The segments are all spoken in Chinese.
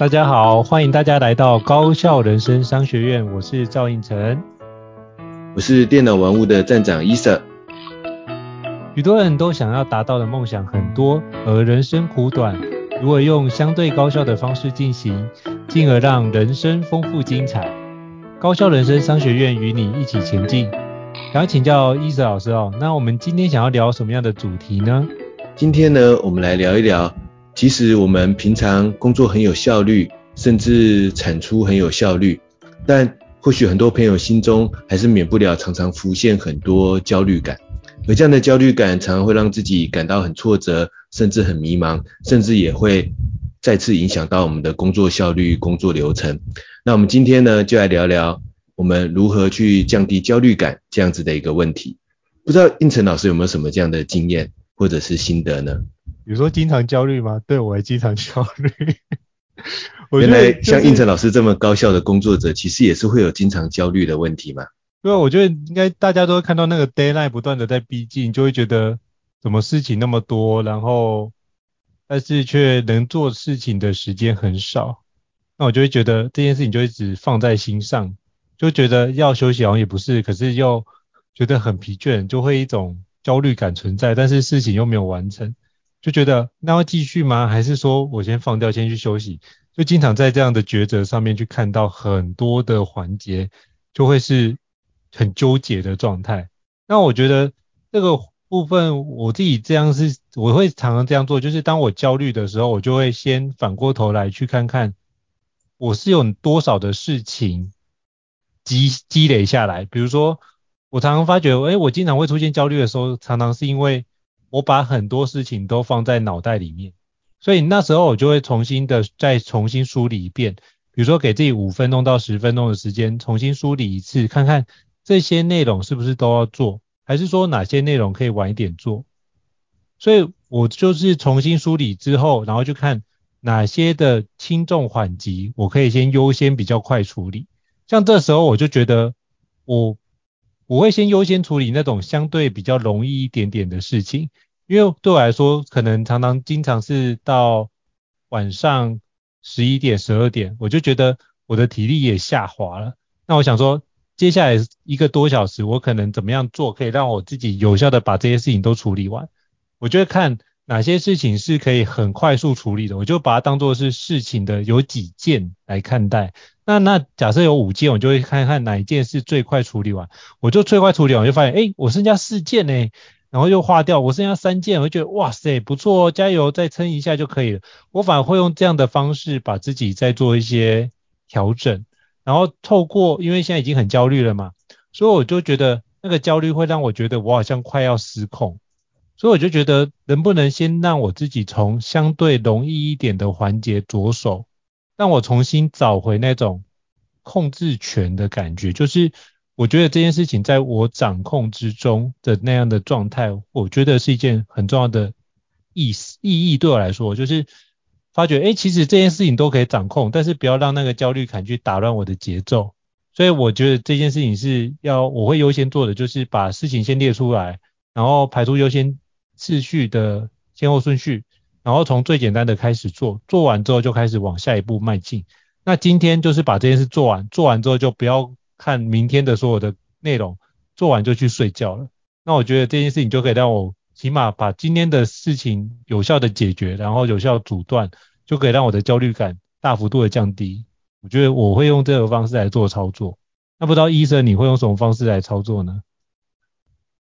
大家好，欢迎大家来到高校人生商学院，我是赵应成，我是电脑玩物的站长伊瑟。许多人都想要达到的梦想很多，而人生苦短，如何用相对高效的方式进行，进而让人生丰富精彩？高校人生商学院与你一起前进。想要请教伊瑟老师哦，那我们今天想要聊什么样的主题呢？今天呢，我们来聊一聊。其实我们平常工作很有效率，甚至产出很有效率，但或许很多朋友心中还是免不了常常浮现很多焦虑感，而这样的焦虑感常常会让自己感到很挫折，甚至很迷茫，甚至也会再次影响到我们的工作效率、工作流程。那我们今天呢，就来聊聊我们如何去降低焦虑感这样子的一个问题。不知道胤丞老师有没有什么这样的经验或者是心得呢？比如说经常焦虑吗？对，我也经常焦虑。原来像应成老师这么高效的工作者，其实也是会有经常焦虑的问题嘛？对啊，我觉得应该大家都会看到那个 deadline 不断的在逼近，就会觉得什么事情那么多，然后但是却能做事情的时间很少。那我就会觉得这件事情就一直放在心上，就觉得要休息好像也不是，可是又觉得很疲倦，就会一种焦虑感存在，但是事情又没有完成。就觉得那要继续吗？还是说我先放掉，先去休息？就经常在这样的抉择上面去看到很多的环节，就会是很纠结的状态。那我觉得这个部分我自己这样是，我会常常这样做，就是当我焦虑的时候，我就会先反过头来去看看我是有多少的事情积积累下来。比如说，我常常发觉，诶，我经常会出现焦虑的时候，常常是因为。我把很多事情都放在脑袋里面，所以那时候我就会重新的再重新梳理一遍，比如说给自己五分钟到十分钟的时间重新梳理一次，看看这些内容是不是都要做，还是说哪些内容可以晚一点做。所以我就是重新梳理之后，然后就看哪些的轻重缓急，我可以先优先比较快处理。像这时候我就觉得我。我会先优先处理那种相对比较容易一点点的事情，因为对我来说，可能常常经常是到晚上十一点、十二点，我就觉得我的体力也下滑了。那我想说，接下来一个多小时，我可能怎么样做，可以让我自己有效的把这些事情都处理完？我就会看哪些事情是可以很快速处理的，我就把它当做是事情的有几件来看待。那那假设有五件，我就会看看哪一件是最快处理完，我就最快处理完，我就发现，哎，我剩下四件呢，然后又划掉，我剩下三件，我就觉得，哇塞，不错哦，加油，再撑一下就可以了。我反而会用这样的方式把自己再做一些调整，然后透过，因为现在已经很焦虑了嘛，所以我就觉得那个焦虑会让我觉得我好像快要失控，所以我就觉得能不能先让我自己从相对容易一点的环节着手。让我重新找回那种控制权的感觉，就是我觉得这件事情在我掌控之中的那样的状态，我觉得是一件很重要的意思意义。对我来说，就是发觉，哎，其实这件事情都可以掌控，但是不要让那个焦虑感去打乱我的节奏。所以我觉得这件事情是要我会优先做的，就是把事情先列出来，然后排出优先次序的先后顺序。然后从最简单的开始做，做完之后就开始往下一步迈进。那今天就是把这件事做完，做完之后就不要看明天的所有的内容，做完就去睡觉了。那我觉得这件事情就可以让我起码把今天的事情有效的解决，然后有效阻断，就可以让我的焦虑感大幅度的降低。我觉得我会用这个方式来做操作。那不知道医生你会用什么方式来操作呢？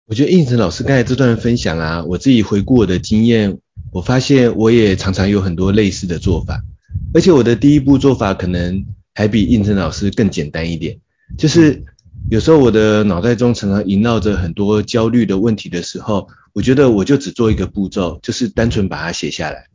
我觉得应成老师刚才这段分享啊，我自己回顾我的经验。我发现我也常常有很多类似的做法，而且我的第一步做法可能还比应成老师更简单一点，就是有时候我的脑袋中常常萦绕着很多焦虑的问题的时候，我觉得我就只做一个步骤，就是单纯把它写下来，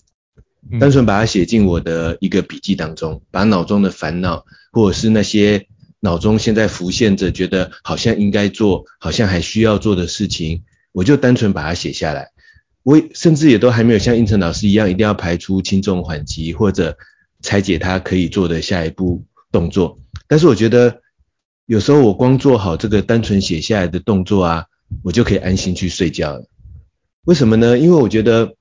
单纯把它写进我的一个笔记当中，把脑中的烦恼或者是那些脑中现在浮现着觉得好像应该做，好像还需要做的事情，我就单纯把它写下来。我甚至也都还没有像胤丞老师一样，一定要排出轻重缓急或者拆解他可以做的下一步动作。但是我觉得，有时候我光做好这个单纯写下来的动作啊，我就可以安心去睡觉了。为什么呢？因为我觉得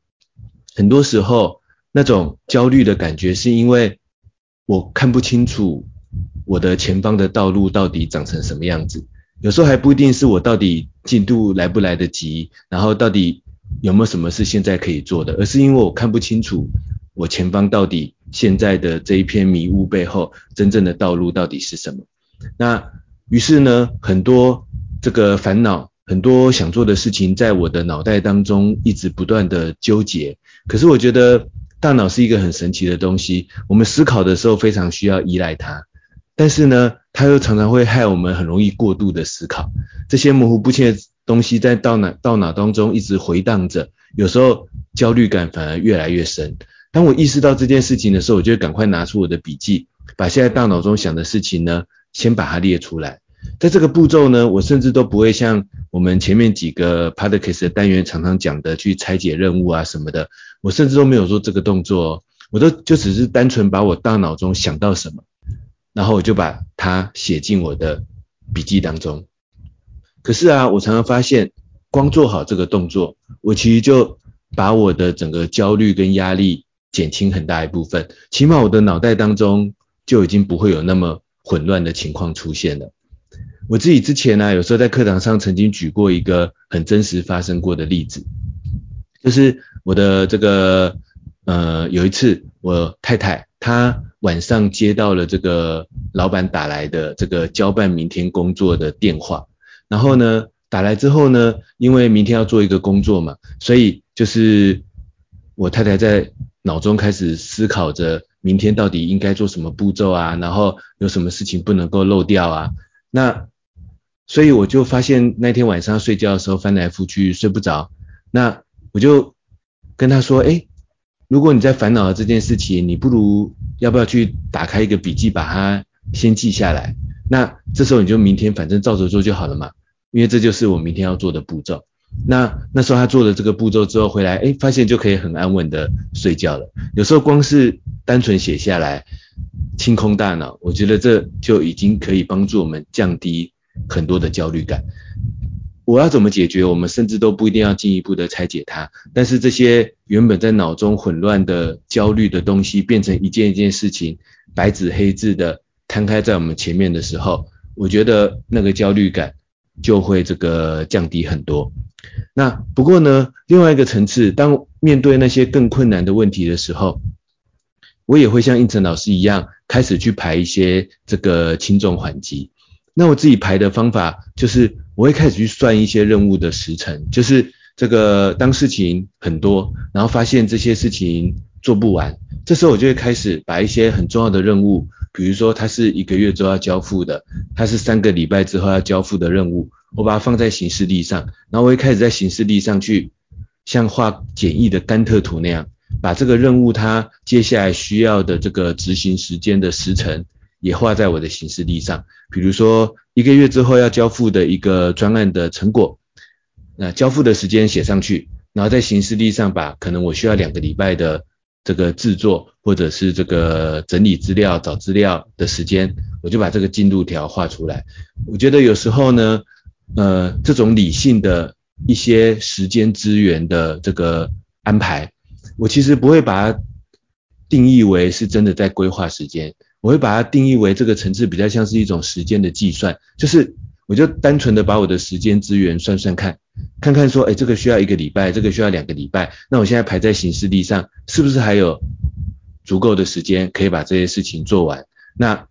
很多时候那种焦虑的感觉，是因为我看不清楚我的前方的道路到底长成什么样子。有时候还不一定是我到底进度来不来得及，然后到底。有没有什么是现在可以做的？而是因为我看不清楚我前方到底现在的这一片迷雾背后真正的道路到底是什么。那于是呢，很多这个烦恼，很多想做的事情，在我的脑袋当中一直不断的纠结。可是我觉得大脑是一个很神奇的东西，我们思考的时候非常需要依赖它，但是呢，它又常常会害我们很容易过度的思考，这些模糊不清的。东西在大脑大脑当中一直回荡着，有时候焦虑感反而越来越深。当我意识到这件事情的时候，我就赶快拿出我的笔记，把现在大脑中想的事情呢，先把它列出来。在这个步骤呢，我甚至都不会像我们前面几个 podcast 的单元常常讲的去拆解任务啊什么的，我甚至都没有做这个动作哦，我都就只是单纯把我大脑中想到什么，然后我就把它写进我的笔记当中。可是啊，我常常发现，光做好这个动作，我其实就把我的整个焦虑跟压力减轻很大一部分。起码我的脑袋当中就已经不会有那么混乱的情况出现了。我自己之前呢、有时候在课堂上曾经举过一个很真实发生过的例子，就是我的这个呃，有一次我太太她晚上接到了这个老板打来的这个交办明天工作的电话。然后呢，打来之后呢，因为明天要做一个工作嘛，所以就是我太太在脑中开始思考着明天到底应该做什么步骤啊，然后有什么事情不能够漏掉啊。那所以我就发现那天晚上睡觉的时候翻来覆去睡不着，那我就跟她说，诶，如果你在烦恼这件事情，你不如要不要去打开一个笔记，把它先记下来。那这时候你就明天反正照着做就好了嘛。因为这就是我明天要做的步骤。那那时候他做了这个步骤之后回来，诶，发现就可以很安稳的睡觉了。有时候光是单纯写下来，清空大脑，我觉得这就已经可以帮助我们降低很多的焦虑感。我要怎么解决？我们甚至都不一定要进一步的拆解它。但是这些原本在脑中混乱的焦虑的东西，变成一件一件事情，白纸黑字的摊开在我们前面的时候，我觉得那个焦虑感。就会这个降低很多。那不过呢，另外一个层次，当面对那些更困难的问题的时候，我也会像胤丞老师一样，开始去排一些这个轻重缓急。那我自己排的方法就是，我会开始去算一些任务的时程，就是这个当事情很多，然后发现这些事情做不完，这时候我就会开始把一些很重要的任务。比如说，它是一个月之后要交付的，它是三个礼拜之后要交付的任务，我把它放在行事历上，然后我会开始在行事历上去像画简易的甘特图那样，把这个任务它接下来需要的这个执行时间的时程也画在我的行事历上。比如说，一个月之后要交付的一个专案的成果，那交付的时间写上去，然后在行事历上把可能我需要两个礼拜的。这个制作或者是这个整理资料、找资料的时间，我就把这个进度条画出来。我觉得有时候呢，呃，这种理性的一些时间资源的这个安排，我其实不会把它定义为是真的在规划时间，我会把它定义为这个层次比较像是一种时间的计算，就是我就单纯的把我的时间资源算算看。看看说，哎，这个需要一个礼拜，这个需要两个礼拜，那我现在排在行事历上，是不是还有足够的时间可以把这些事情做完？那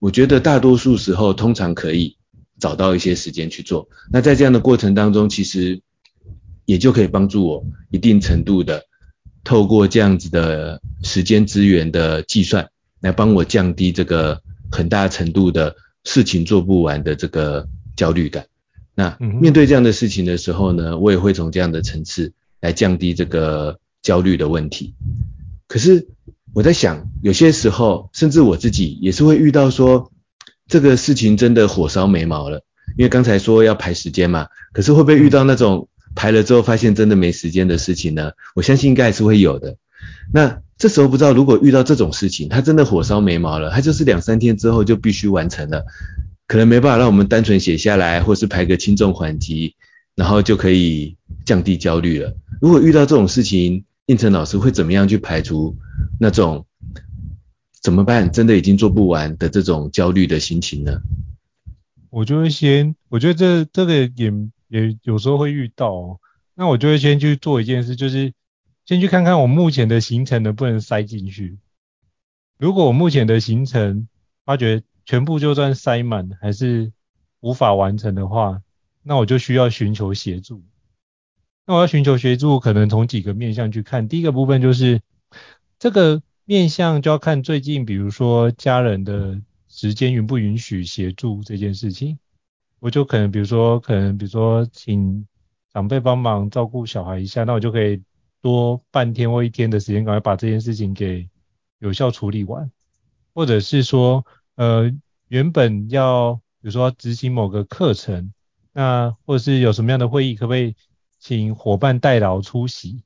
我觉得大多数时候通常可以找到一些时间去做。那在这样的过程当中，其实也就可以帮助我一定程度的透过这样子的时间资源的计算，来帮我降低这个很大程度的事情做不完的这个焦虑感。那面对这样的事情的时候呢，我也会从这样的层次来降低这个焦虑的问题。可是我在想，有些时候，甚至我自己也是会遇到说，这个事情真的火烧眉毛了。因为刚才说要排时间嘛，可是会不会遇到那种排了之后发现真的没时间的事情呢？我相信应该还是会有的。那这时候不知道，如果遇到这种事情，他真的火烧眉毛了，他就是两三天之后就必须完成了，可能没办法让我们单纯写下来，或是排个轻重缓急，然后就可以降低焦虑了。如果遇到这种事情，应成老师会怎么样去排除那种怎么办？真的已经做不完的这种焦虑的心情呢？我就会先，我觉得这这个也也有时候会遇到，那我就会先去做一件事，就是先去看看我目前的行程能不能塞进去。如果我目前的行程发觉全部就算塞满还是无法完成的话，那我就需要寻求协助。那我要寻求协助，可能从几个面向去看。第一个部分就是这个面向就要看最近，比如说家人的时间允不允许协助这件事情，我就可能比如说可能比如说请长辈帮忙照顾小孩一下，那我就可以多半天或一天的时间，赶快把这件事情给有效处理完。或者是说呃原本要比如说执行某个课程，那或者是有什么样的会议，可不可以？请伙伴代劳出席，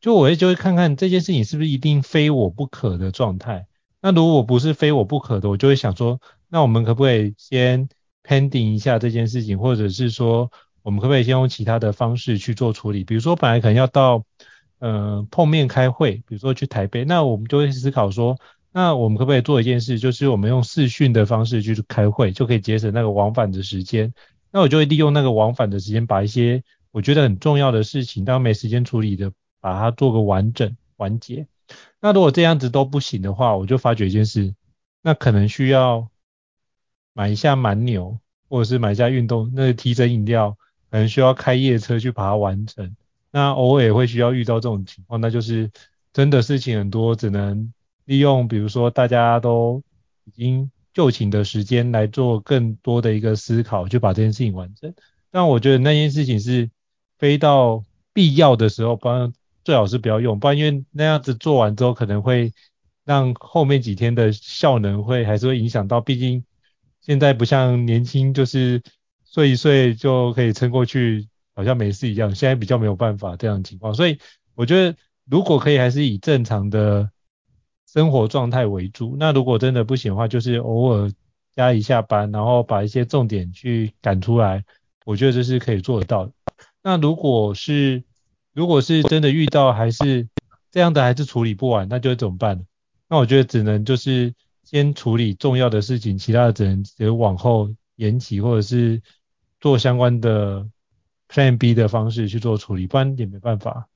就我会就会看看这件事情是不是一定非我不可的状态。那如果不是非我不可的，我就会想说，那我们可不可以先 pending 一下这件事情，或者是说，我们可不可以先用其他的方式去做处理？比如说本来可能要到呃碰面开会，比如说去台北，那我们就会思考说，那我们可不可以做一件事，就是我们用视讯的方式去开会，就可以节省那个往返的时间。那我就会利用那个往返的时间，把一些我觉得很重要的事情，当没时间处理的，把它做个完整完结。那如果这样子都不行的话，我就发觉一件事，那可能需要买一下蛮牛，或者是买一下运动那个提神饮料，可能需要开夜车去把它完成。那偶尔也会需要遇到这种情况，那就是真的事情很多，只能利用比如说大家都已经就寝的时间来做更多的一个思考，就把这件事情完成。但我觉得那件事情是。非到必要的时候，不然最好是不要用，不然因为那样子做完之后，可能会让后面几天的效能会还是会影响到。毕竟现在不像年轻，就是睡一睡就可以撑过去，好像没事一样。现在比较没有办法这样的情况，所以我觉得如果可以，还是以正常的生活状态为主。那如果真的不行的话，就是偶尔加一下班，然后把一些重点去赶出来，我觉得这是可以做得到的。那如果是如果是真的遇到还是这样的还是处理不完，那就怎么办呢？那我觉得只能就是先处理重要的事情，其他的只能只能往后延期，或者是做相关的 Plan B 的方式去做处理，不然也没办法，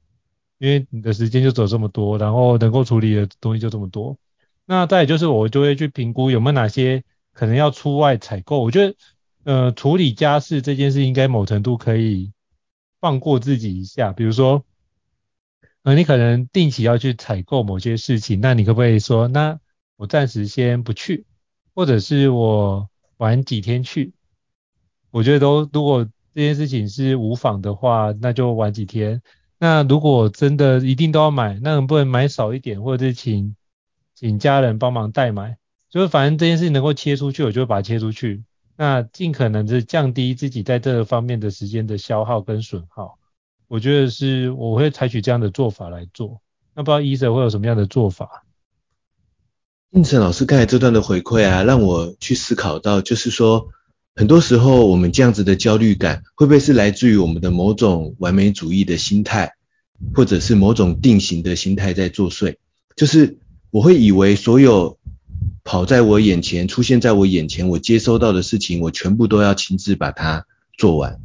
因为你的时间就走这么多，然后能够处理的东西就这么多。那再就是我就会去评估有没有哪些可能要出外采购，我觉得呃处理家事这件事应该某程度可以。放过自己一下，比如说，呃，你可能定期要去采购某些事情，那你可不可以说，那我暂时先不去，或者是我晚几天去？我觉得都，如果这件事情是无妨的话，那就晚几天。那如果真的一定都要买，那能不能买少一点，或者是请请家人帮忙代买？就是反正这件事情能够切出去，我就把它切出去。那尽可能的降低自己在这个方面的时间的消耗跟损耗，我觉得是我会采取这样的做法来做。那不知道医生会有什么样的做法？胤丞老师刚才这段的回馈啊，让我去思考到，就是说，很多时候我们这样子的焦虑感，会不会是来自于我们的某种完美主义的心态，或者是某种定型的心态在作祟？就是我会以为所有。跑在我眼前，出现在我眼前，我接收到的事情，我全部都要亲自把它做完，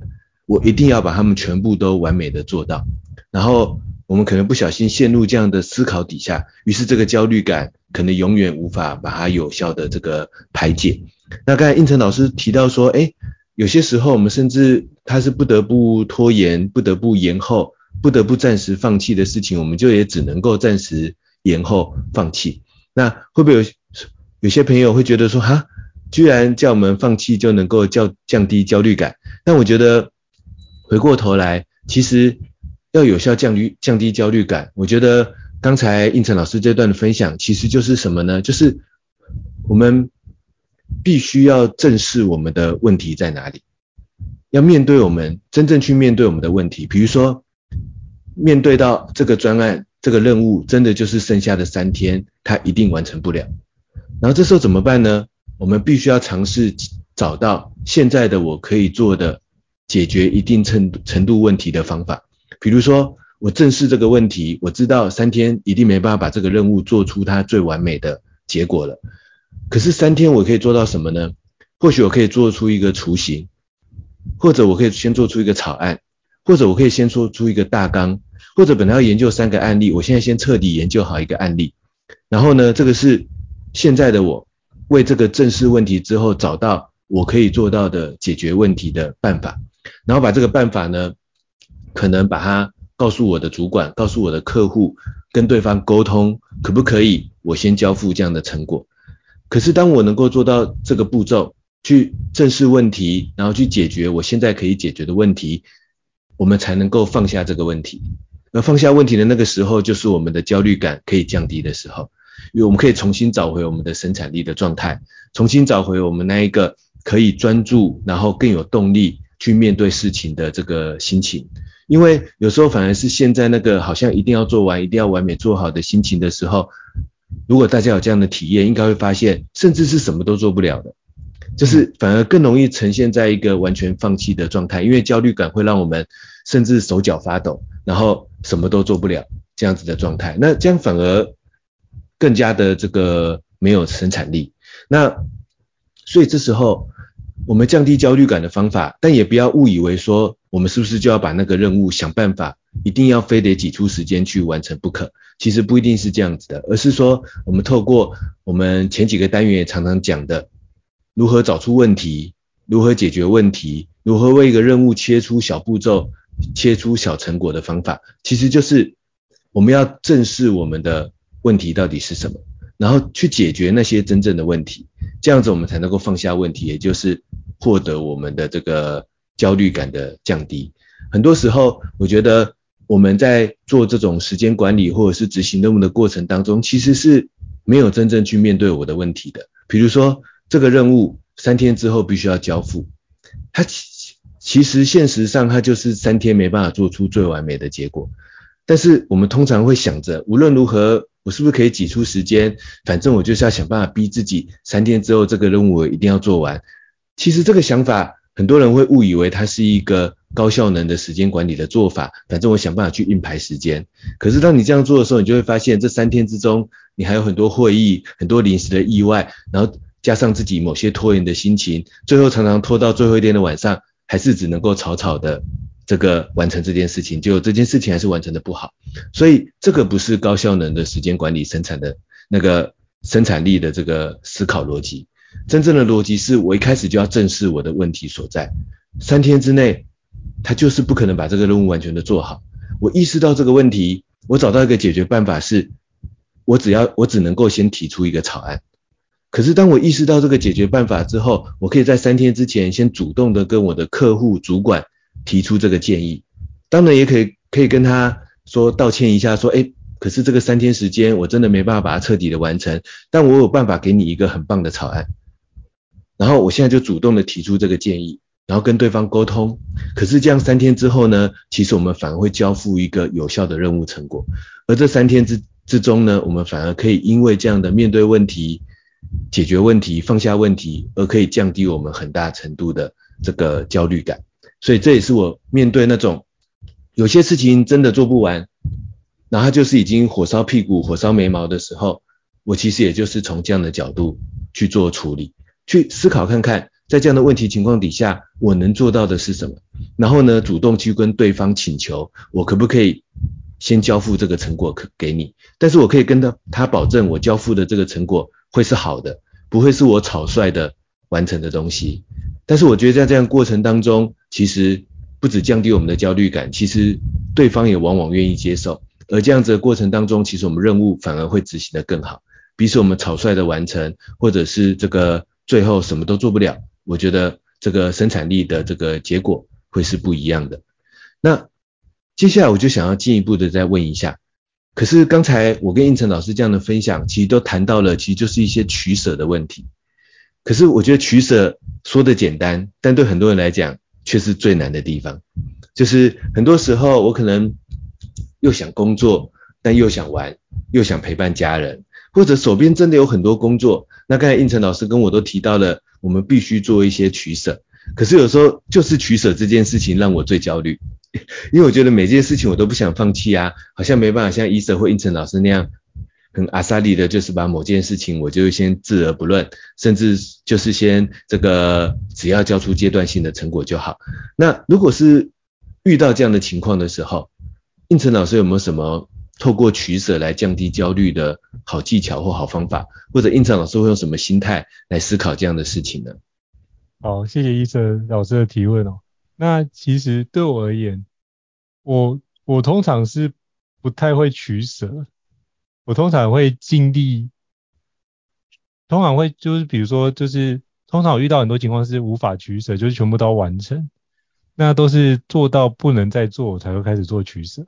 我一定要把它们全部都完美的做到。然后我们可能不小心陷入这样的思考底下，于是这个焦虑感可能永远无法把它有效的这个排解。那刚才胤丞老师提到说，诶，有些时候我们甚至他是不得不拖延、不得不延后、不得不暂时放弃的事情，我们就也只能够暂时延后放弃。那会不会有？有些朋友会觉得说，哈，居然叫我们放弃就能够降降低焦虑感。但我觉得回过头来，其实要有效降低降低焦虑感，我觉得刚才应成老师这段的分享，其实就是什么呢？就是我们必须要正视我们的问题在哪里，要面对我们真正去面对我们的问题。比如说，面对到这个专案这个任务，真的就是剩下的三天，它一定完成不了。然后这时候怎么办呢？我们必须要尝试找到现在的我可以做的解决一定程程度问题的方法。比如说，我正视这个问题，我知道三天一定没办法把这个任务做出它最完美的结果了。可是三天我可以做到什么呢？或许我可以做出一个雏形，或者我可以先做出一个草案，或者我可以先做出一个大纲，或者本来要研究三个案例，我现在先彻底研究好一个案例。然后呢，这个是现在的我。为这个正视问题之后，找到我可以做到的解决问题的办法，然后把这个办法呢，可能把它告诉我的主管，告诉我的客户，跟对方沟通，可不可以我先交付这样的成果？可是当我能够做到这个步骤，去正视问题，然后去解决我现在可以解决的问题，我们才能够放下这个问题。而放下问题的那个时候，就是我们的焦虑感可以降低的时候。因为我们可以重新找回我们的生产力的状态，重新找回我们那一个可以专注，然后更有动力去面对事情的这个心情。因为有时候反而是现在那个好像一定要做完，一定要完美做好的心情的时候，如果大家有这样的体验，应该会发现，甚至是什么都做不了的，就是反而更容易呈现在一个完全放弃的状态。因为焦虑感会让我们甚至手脚发抖，然后什么都做不了这样子的状态。那这样反而。更加的这个没有生产力，那所以这时候我们降低焦虑感的方法，但也不要误以为说我们是不是就要把那个任务想办法，一定要非得挤出时间去完成不可。其实不一定是这样子的，而是说我们透过我们前几个单元也常常讲的，如何找出问题，如何解决问题，如何为一个任务切出小步骤，切出小成果的方法，其实就是我们要正视我们的。问题到底是什么？然后去解决那些真正的问题，这样子我们才能够放下问题，也就是获得我们的这个焦虑感的降低。很多时候，我觉得我们在做这种时间管理或者是执行任务的过程当中，其实是没有真正去面对我的问题的。比如说，这个任务三天之后必须要交付，它其实现实上它就是三天没办法做出最完美的结果。但是我们通常会想着，无论如何。我是不是可以挤出时间？反正我就是要想办法逼自己，三天之后这个任务我一定要做完。其实这个想法，很多人会误以为它是一个高效能的时间管理的做法。反正我想办法去硬排时间。可是当你这样做的时候，你就会发现这三天之中，你还有很多会议、很多临时的意外，然后加上自己某些拖延的心情，最后常常拖到最后一天的晚上，还是只能够草草的。这个完成这件事情，就这件事情还是完成的不好，所以这个不是高效能的时间管理生产的那个生产力的这个思考逻辑。真正的逻辑是我一开始就要正视我的问题所在，三天之内他就是不可能把这个任务完全的做好。我意识到这个问题，我找到一个解决办法是，我只要我只能够先提出一个草案。可是当我意识到这个解决办法之后，我可以在三天之前先主动的跟我的客户主管。提出这个建议，当然也可以可以跟他说道歉一下，说，诶，可是这个三天时间我真的没办法把它彻底的完成，但我有办法给你一个很棒的草案，然后我现在就主动的提出这个建议，然后跟对方沟通，可是这样三天之后呢，其实我们反而会交付一个有效的任务成果，而这三天之之中呢，我们反而可以因为这样的面对问题、解决问题、放下问题，而可以降低我们很大程度的这个焦虑感。所以这也是我面对那种有些事情真的做不完，然后就是已经火烧屁股、火烧眉毛的时候，我其实也就是从这样的角度去做处理，去思考看看，在这样的问题情况底下，我能做到的是什么，然后呢，主动去跟对方请求，我可不可以先交付这个成果可给你，但是我可以跟他他保证，我交付的这个成果会是好的，不会是我草率的完成的东西。但是我觉得在这样过程当中，其实不止降低我们的焦虑感，其实对方也往往愿意接受。而这样子的过程当中，其实我们任务反而会执行得更好。比如说我们草率的完成，或者是这个最后什么都做不了，我觉得这个生产力的这个结果会是不一样的。那接下来我就想要进一步的再问一下，可是刚才我跟应成老师这样的分享，其实都谈到了，其实就是一些取舍的问题。可是我觉得取舍说的简单，但对很多人来讲却是最难的地方。就是很多时候我可能又想工作，但又想玩，又想陪伴家人，或者手边真的有很多工作。那刚才应成老师跟我都提到了，我们必须做一些取舍。可是有时候就是取舍这件事情让我最焦虑，因为我觉得每件事情我都不想放弃啊，好像没办法像医生或胤丞老师那样很阿萨利的，就是把某件事情我就先置而不论，甚至就是先这个只要交出阶段性的成果就好。那如果是遇到这样的情况的时候，应成老师有没有什么透过取舍来降低焦虑的好技巧或好方法？或者胤丞老师会用什么心态来思考这样的事情呢？好，谢谢医生老师的提问哦。那其实对我而言，我我通常是不太会取舍，我通常会尽力，通常会就是比如说就是通常我遇到很多情况是无法取舍，就是全部都要完成，那都是做到不能再做我才会开始做取舍。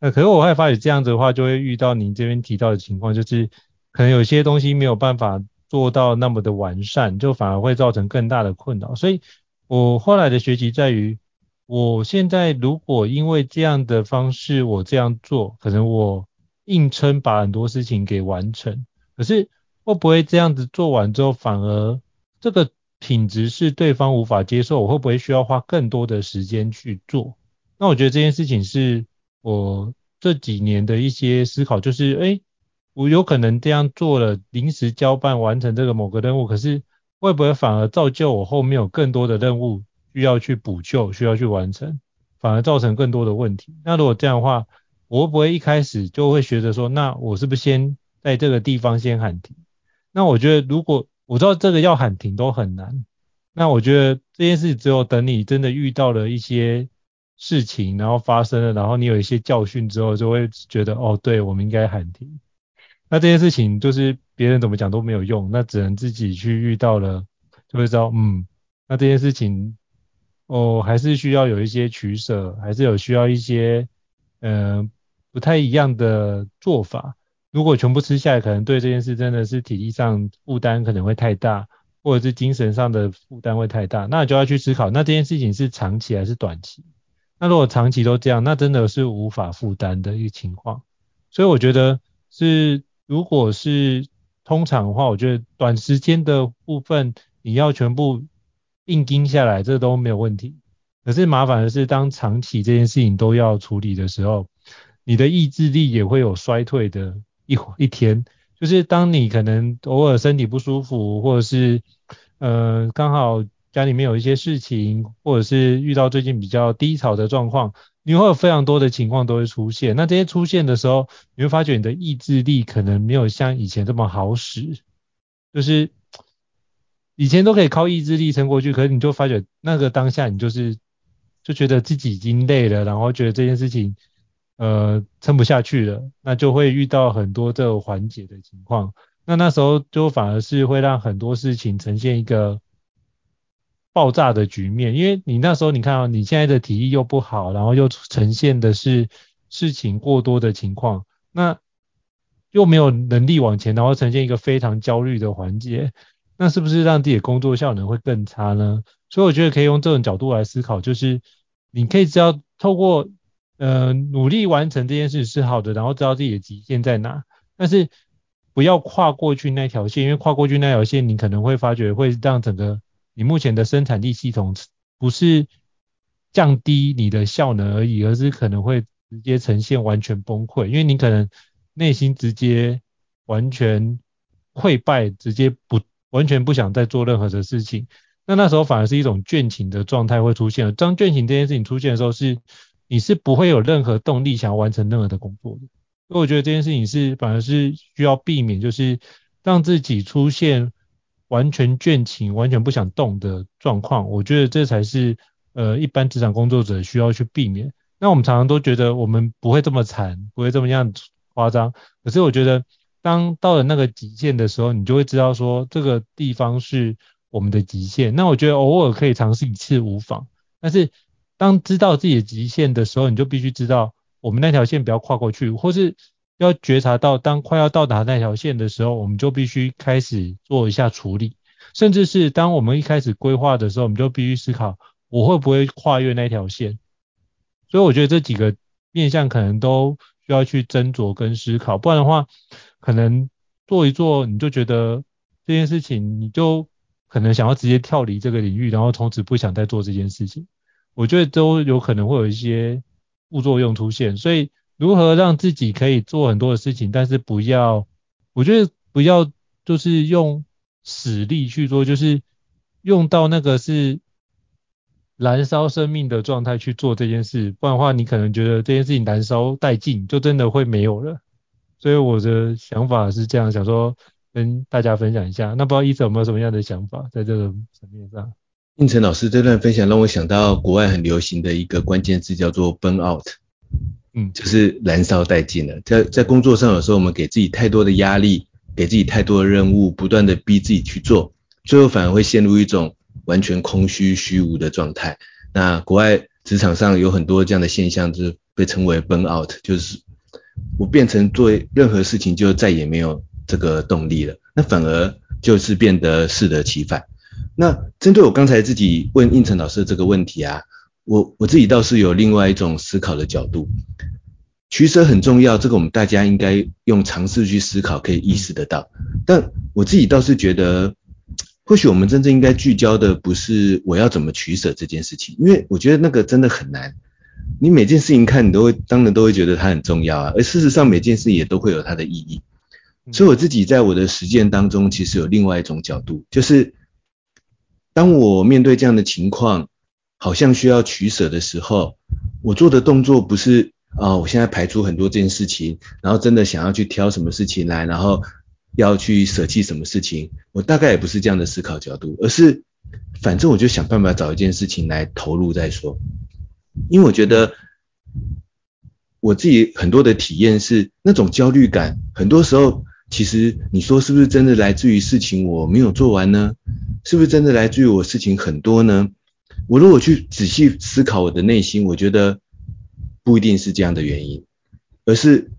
那可是我会发觉这样子的话，就会遇到您这边提到的情况，就是可能有些东西没有办法。做到那么的完善，就反而会造成更大的困扰。所以我后来的学习在于，我现在如果因为这样的方式我这样做，可能我硬撑把很多事情给完成，可是会不会这样子做完之后，反而这个品质是对方无法接受？我会不会需要花更多的时间去做？那我觉得这件事情是我这几年的一些思考，就是诶我有可能这样做了，临时交办完成这个某个任务，可是会不会反而造就我后面有更多的任务需要去补救，需要去完成，反而造成更多的问题？那如果这样的话，我会不会一开始就会学着说，那我是不是先在这个地方先喊停？那我觉得如果我知道这个要喊停都很难，那我觉得这件事只有等你真的遇到了一些事情，然后发生了，然后你有一些教训之后，就会觉得哦，对，我们应该喊停。那这件事情就是别人怎么讲都没有用，那只能自己去遇到了，就会知道，嗯，那这件事情，哦，还是需要有一些取舍，还是有需要一些，嗯、不太一样的做法。如果全部吃下来，可能对这件事真的是体力上负担可能会太大，或者是精神上的负担会太大，那就要去思考，那这件事情是长期还是短期？那如果长期都这样，那真的是无法负担的一个情况。所以我觉得是。如果是通常的话，我觉得短时间的部分你要全部硬撑下来，这都没有问题。可是麻烦的是，当长期这件事情都要处理的时候，你的意志力也会有衰退的一一天。就是当你可能偶尔身体不舒服，或者是呃刚好家里面有一些事情，或者是遇到最近比较低潮的状况。你会有非常多的情况都会出现，那这些出现的时候，你会发觉你的意志力可能没有像以前这么好使，就是以前都可以靠意志力撑过去，可是你就发觉那个当下你就是就觉得自己已经累了，然后觉得这件事情呃撑不下去了，那就会遇到很多这个缓解的情况，那那时候就反而是会让很多事情呈现一个。爆炸的局面，因为你那时候你看啊，你现在的体力又不好，然后又呈现的是事情过多的情况，那又没有能力往前，然后呈现一个非常焦虑的环节，那是不是让自己的工作效能会更差呢？所以我觉得可以用这种角度来思考，就是你可以知道透过呃努力完成这件事是好的，然后知道自己的极限在哪，但是不要跨过去那条线，因为跨过去那条线，你可能会发觉会让整个。你目前的生产力系统不是降低你的效能而已，而是可能会直接呈现完全崩溃，因为你可能内心直接完全溃败，直接不完全不想再做任何的事情。那那时候反而是一种倦勤的状态会出现。当倦勤这件事情出现的时候，是你是不会有任何动力想要完成任何的工作的。所以我觉得这件事情是反而是需要避免，就是让自己出现。完全倦勤、完全不想动的状况，我觉得这才是呃一般职场工作者需要去避免。那我们常常都觉得我们不会这么惨，不会这么样夸张。可是我觉得，当到了那个极限的时候，你就会知道说这个地方是我们的极限。那我觉得偶尔可以尝试一次无妨，但是当知道自己的极限的时候，你就必须知道我们那条线不要跨过去，或是要觉察到当快要到达那条线的时候，我们就必须开始做一下处理。甚至是当我们一开始规划的时候，我们就必须思考我会不会跨越那条线。所以我觉得这几个面向可能都需要去斟酌跟思考，不然的话，可能做一做你就觉得这件事情，你就可能想要直接跳离这个领域，然后从此不想再做这件事情。我觉得都有可能会有一些副作用出现。所以如何让自己可以做很多的事情，但是不要，我觉得不要就是用死力去做，就是用到那个是。燃烧生命的状态去做这件事，不然的话，你可能觉得这件事情燃烧殆尽，就真的会没有了。所以我的想法是这样，想说跟大家分享一下。那不知道医生有没有什么样的想法在这个层面上？应成老师这段分享让我想到国外很流行的一个关键字叫做 burn out，嗯，就是燃烧殆尽了。在在工作上，有时候我们给自己太多的压力，给自己太多的任务，不断的逼自己去做，最后反而会陷入一种。完全空虚虚无的状态。那国外职场上有很多这样的现象，就是被称为 burn out，就是我变成做任何事情就再也没有这个动力了。那反而就是变得适得其反。那针对我刚才自己问应成老师的这个问题啊，我我自己倒是有另外一种思考的角度。取舍很重要，这个我们大家应该用尝试去思考，可以意识得到。但我自己倒是觉得。或许我们真正应该聚焦的不是我要怎么取舍这件事情，因为我觉得那个真的很难。你每件事情看，你都会当然都会觉得它很重要啊，而事实上每件事也都会有它的意义。所以我自己在我的实践当中，其实有另外一种角度，就是当我面对这样的情况，好像需要取舍的时候，我做的动作不是啊、我现在排除很多件事情，然后真的想要去挑什么事情来，然后。要去舍弃什么事情，我大概也不是这样的思考角度，而是反正我就想办法找一件事情来投入再说。因为我觉得我自己很多的体验是那种焦虑感，很多时候其实你说是不是真的来自于事情我没有做完呢？是不是真的来自于我事情很多呢？我如果去仔细思考我的内心，我觉得不一定是这样的原因，而是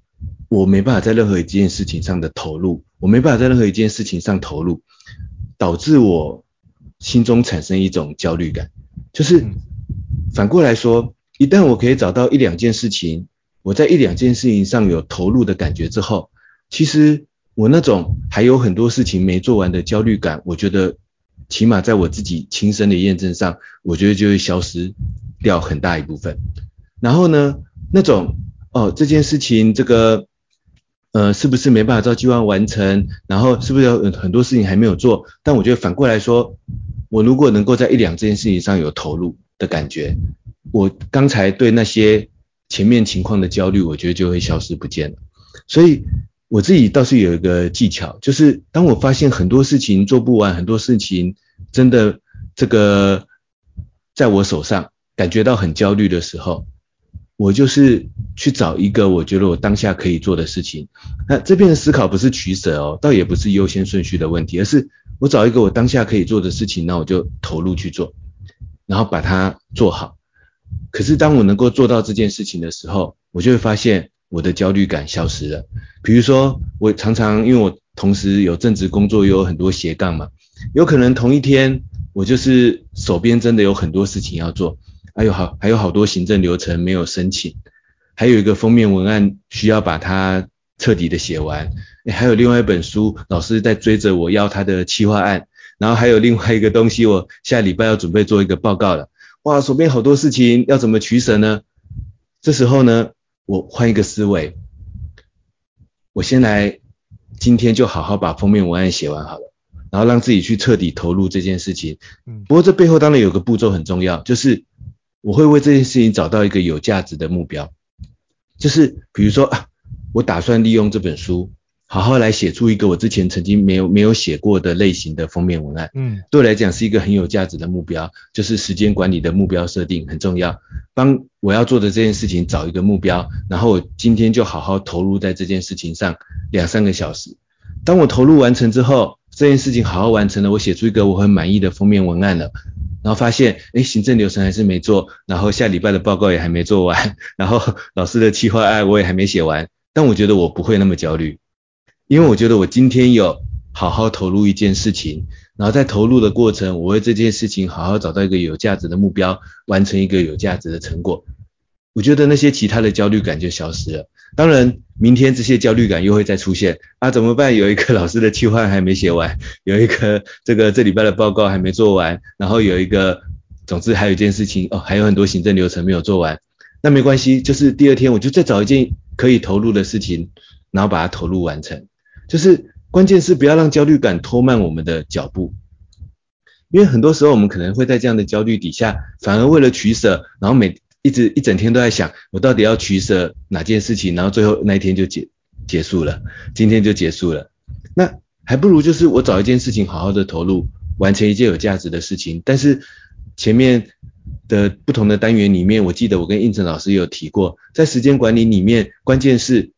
我没办法在任何一件事情上的投入。我没办法在任何一件事情上投入，导致我心中产生一种焦虑感。就是反过来说，一旦我可以找到一两件事情，我在一两件事情上有投入的感觉之后，其实我那种还有很多事情没做完的焦虑感，我觉得起码在我自己亲身的验证上，我觉得就会消失掉很大一部分。然后呢，那种哦，这件事情这个。呃，是不是没办法照计划完成？然后是不是有很多事情还没有做？但我觉得反过来说，我如果能够在一两件事情上有投入的感觉，我刚才对那些前面情况的焦虑，我觉得就会消失不见了。所以我自己倒是有一个技巧，就是当我发现很多事情做不完，很多事情真的这个在我手上感觉到很焦虑的时候。我就是去找一个我觉得我当下可以做的事情。那这边的思考不是取舍哦，倒也不是优先顺序的问题，而是我找一个我当下可以做的事情，那我就投入去做，然后把它做好。可是当我能够做到这件事情的时候，我就会发现我的焦虑感消失了。比如说，我常常因为我同时有正职工作，又有很多斜杠嘛，有可能同一天我就是手边真的有很多事情要做。还有好，还有好多行政流程没有申请，还有一个封面文案需要把它彻底的写完，还有另外一本书，老师在追着我要他的企划案，然后还有另外一个东西，我下礼拜要准备做一个报告了，哇，手边好多事情要怎么取舍呢？这时候呢，我换一个思维，我先来今天就好好把封面文案写完好了，然后让自己去彻底投入这件事情。嗯，不过这背后当然有个步骤很重要，就是。我会为这件事情找到一个有价值的目标，就是比如说啊，我打算利用这本书，好好来写出一个我之前曾经没有没有写过的类型的封面文案。嗯，对我来讲是一个很有价值的目标，就是时间管理的目标设定很重要。帮我要做的这件事情找一个目标，然后我今天就好好投入在这件事情上两三个小时。当我投入完成之后，这件事情好好完成了，我写出一个我很满意的封面文案了，然后发现，诶，行政流程还是没做，然后下礼拜的报告也还没做完，然后老师的企划案我也还没写完，但我觉得我不会那么焦虑，因为我觉得我今天有好好投入一件事情。然后在投入的过程，我为这件事情好好找到一个有价值的目标，完成一个有价值的成果。我觉得那些其他的焦虑感就消失了。当然，明天这些焦虑感又会再出现啊，怎么办？有一个老师的计划还没写完，有一个这个这礼拜的报告还没做完，然后有一个，总之还有一件事情哦，还有很多行政流程没有做完。那没关系，就是第二天我就再找一件可以投入的事情，然后把它投入完成，就是。关键是不要让焦虑感拖慢我们的脚步，因为很多时候我们可能会在这样的焦虑底下，反而为了取舍，然后每一直一整天都在想，我到底要取舍哪件事情，然后最后那一天就结结束了，今天就结束了。那还不如就是我找一件事情好好的投入，完成一件有价值的事情。但是前面的不同的单元里面，我记得我跟应成老师有提过，在时间管理里面，关键是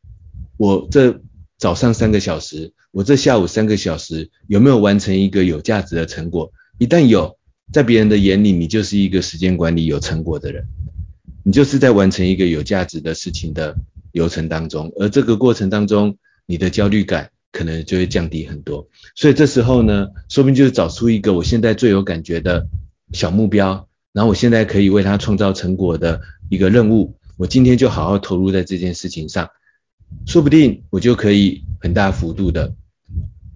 我这早上三个小时。我这下午三个小时有没有完成一个有价值的成果？一旦有，在别人的眼里，你就是一个时间管理有成果的人，你就是在完成一个有价值的事情的流程当中，而这个过程当中，你的焦虑感可能就会降低很多。所以这时候呢，说不定就是找出一个我现在最有感觉的小目标，然后我现在可以为它创造成果的一个任务，我今天就好好投入在这件事情上。说不定我就可以很大幅度的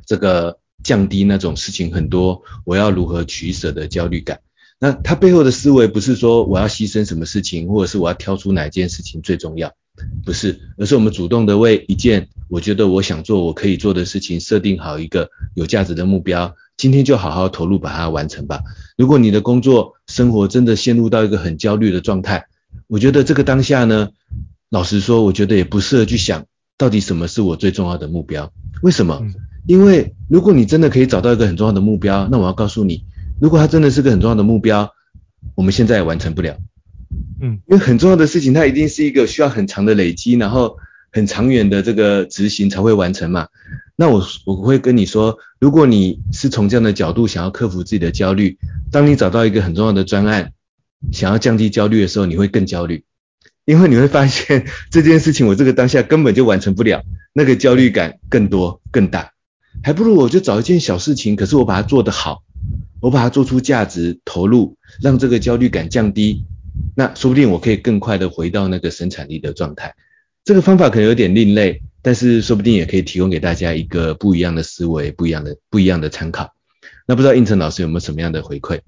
这个降低那种事情很多，我要如何取舍的焦虑感。那他背后的思维不是说我要牺牲什么事情，或者是我要挑出哪件事情最重要，不是，而是我们主动的为一件我觉得我想做我可以做的事情设定好一个有价值的目标，今天就好好投入把它完成吧。如果你的工作生活真的陷入到一个很焦虑的状态，我觉得这个当下呢。老实说，我觉得也不适合去想到底什么是我最重要的目标。为什么？因为如果你真的可以找到一个很重要的目标，那我要告诉你，如果它真的是个很重要的目标，我们现在也完成不了。嗯，因为很重要的事情，它一定是一个需要很长的累积，然后很长远的这个执行才会完成嘛。那我我会跟你说，如果你是从这样的角度想要克服自己的焦虑，当你找到一个很重要的专案，想要降低焦虑的时候，你会更焦虑。因为你会发现这件事情，我这个当下根本就完成不了，那个焦虑感更多更大，还不如我就找一件小事情，可是我把它做得好，我把它做出价值投入，让这个焦虑感降低，那说不定我可以更快的回到那个生产力的状态。这个方法可能有点另类，但是说不定也可以提供给大家一个不一样的思维，不一样的不一样的参考。那不知道应成老师有没有什么样的回馈？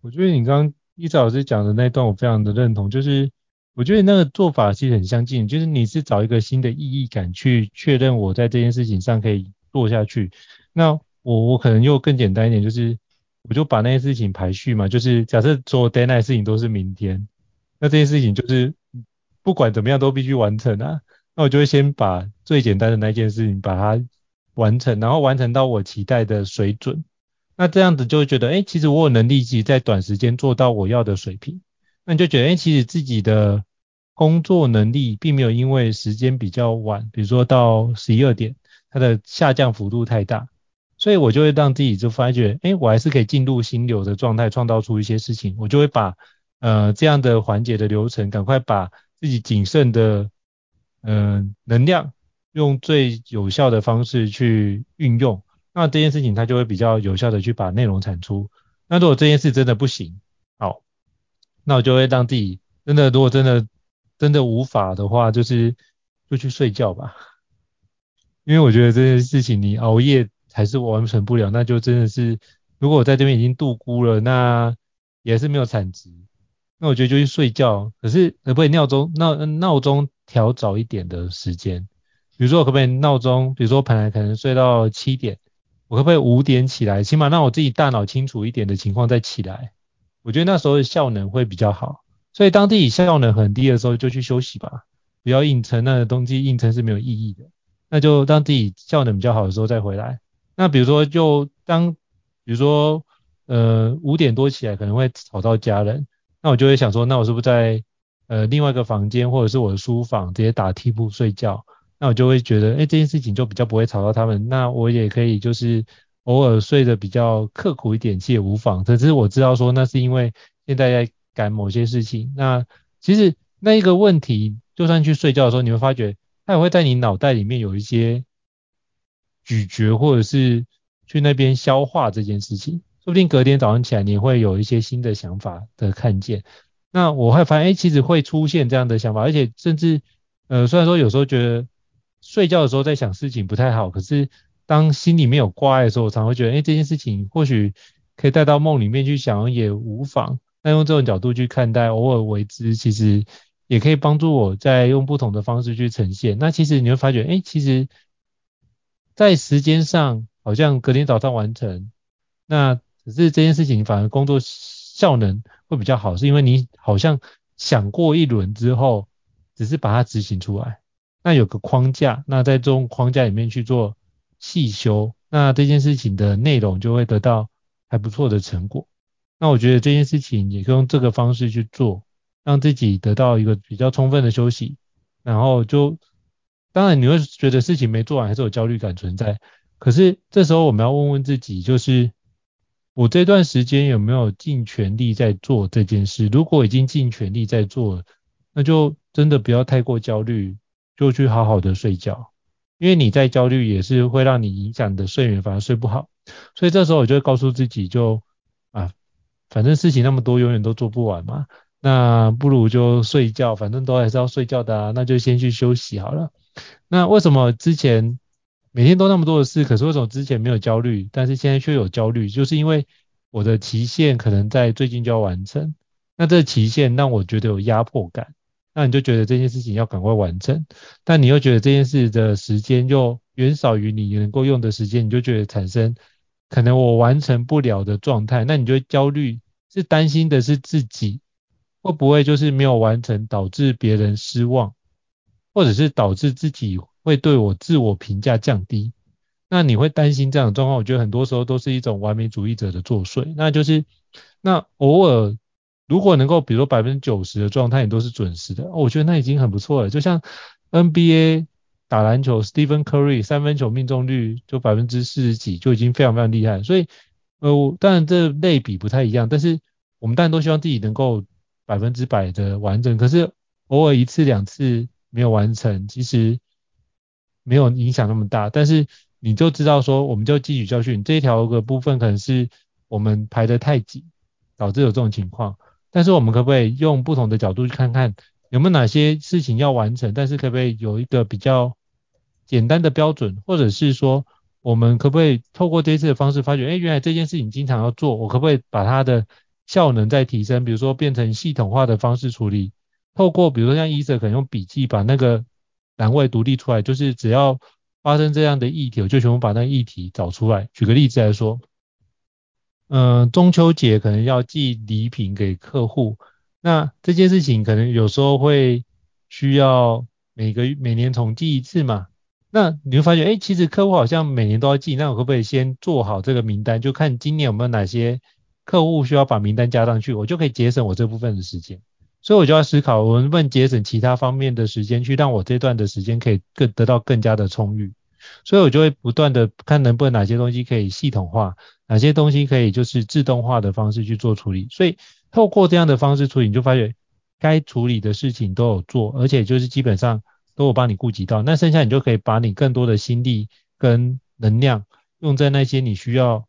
我觉得你刚刚一昭老师讲的那一段，我非常的认同，就是。我觉得那个做法其实很相近，就是你是找一个新的意义感去确认我在这件事情上可以做下去。那我我可能又更简单一点，就是我就把那些事情排序嘛，就是假设所有 deadline 的事情都是明天，那这件事情就是不管怎么样都必须完成啊。那我就会先把最简单的那件事情把它完成，然后完成到我期待的水准。那这样子就会觉得，哎，其实我有能力其实在短时间做到我要的水平。那你就觉得，哎，其实自己的工作能力并没有因为时间比较晚，比如说到十一二点，它的下降幅度太大，所以我就会让自己就发觉，哎，我还是可以进入心流的状态，创造出一些事情。我就会把呃这样的环节的流程，赶快把自己仅剩的嗯、能量，用最有效的方式去运用。那这件事情它就会比较有效的去把内容产出。那如果这件事真的不行，好。那我就会让自己真的，如果真的真的无法的话，就是就去睡觉吧。因为我觉得这件事情你熬夜还是完成不了，那就真的是，如果我在这边已经度估了，那也是没有产值。那我觉得就去睡觉，可是可不可以闹钟闹闹钟调早一点的时间？比如说可不可以闹钟，比如说我本来可能睡到七点，我可不可以五点起来？起码让我自己大脑清楚一点的情况再起来。我觉得那时候的效能会比较好，所以当自己效能很低的时候就去休息吧，不要硬撑，那个东西硬撑是没有意义的。那就当自己效能比较好的时候再回来。那比如说就当，比如说呃五点多起来可能会吵到家人，那我就会想说，那我是不是在呃另外一个房间或者是我的书房直接打地铺睡觉，那我就会觉得，哎，这件事情就比较不会吵到他们。那我也可以就是偶尔睡得比较刻苦一点，其实也无妨。可是我知道说那是因为现在在赶某些事情。那其实那一个问题，就算去睡觉的时候，你会发觉它也会在你脑袋里面有一些咀嚼，或者是去那边消化这件事情。说不定隔天早上起来，你会有一些新的想法的看见。那我会发现，哎，其实会出现这样的想法，而且甚至，呃，虽然说有时候觉得。睡觉的时候在想事情不太好，可是当心里面有挂碍的时候，我常会觉得，哎，这件事情或许可以带到梦里面去想也无妨。那用这种角度去看待，偶尔为之，其实也可以帮助我再用不同的方式去呈现。那其实你会发觉，哎，其实，在时间上好像隔天早上完成，那只是这件事情反而工作效能会比较好，是因为你好像想过一轮之后，只是把它执行出来。那有个框架，那在这种框架里面去做细修，那这件事情的内容就会得到还不错的成果。那我觉得这件事情也可以用这个方式去做，让自己得到一个比较充分的休息。然后就，当然你会觉得事情没做完还是有焦虑感存在，可是这时候我们要问问自己，就是我这段时间有没有尽全力在做这件事？如果已经尽全力在做，那就真的不要太过焦虑。就去好好的睡觉，因为你在焦虑也是会让你影响你的睡眠，反而睡不好。所以这时候我就告诉自己就，就啊，反正事情那么多，永远都做不完嘛，那不如就睡觉，反正都还是要睡觉的啊，那就先去休息好了。那为什么之前每天都那么多的事，可是为什么之前没有焦虑，但是现在却有焦虑？就是因为我的期限可能在最近就要完成，那这期限让我觉得有压迫感。那你就觉得这件事情要赶快完成，但你又觉得这件事的时间又远少于你能够用的时间，你就觉得产生可能我完成不了的状态，那你就会焦虑，是担心的是自己会不会就是没有完成导致别人失望，或者是导致自己会对我自我评价降低，那你会担心这样的状况，我觉得很多时候都是一种完美主义者的作祟，那就是那偶尔。如果能够，比如说百分之九十的状态你都是准时的，哦，我觉得那已经很不错了。就像 NBA 打篮球，Stephen Curry 三分球命中率就百分之四十几，就已经非常非常厉害。所以，呃，当然这类比不太一样，但是我们当然都希望自己能够百分之百的完整。可是偶尔一次两次没有完成，其实没有影响那么大。但是你就知道说，我们就汲取教训，这一条的部分可能是我们排得太紧，导致有这种情况。但是我们可不可以用不同的角度去看看有没有哪些事情要完成？但是可不可以有一个比较简单的标准，或者是说我们可不可以透过这次的方式发觉，哎，原来这件事情经常要做，我可不可以把它的效能再提升？比如说变成系统化的方式处理，透过比如说像医生可能用笔记把那个栏位独立出来，就是只要发生这样的议题，我就全部把那个议题找出来。举个例子来说。嗯、中秋节可能要寄礼品给客户，那这件事情可能有时候会需要每个每年重寄一次嘛。那你会发现，哎，其实客户好像每年都要寄，那我可不可以先做好这个名单，就看今年有没有哪些客户需要把名单加上去，我就可以节省我这部分的时间。所以我就要思考，我能不能节省其他方面的时间，去让我这段的时间可以更得到更加的充裕。所以我就会不断的看能不能哪些东西可以系统化，哪些东西可以就是自动化的方式去做处理。所以透过这样的方式处理，你就发现该处理的事情都有做，而且就是基本上都有帮你顾及到。那剩下你就可以把你更多的心力跟能量用在那些你需要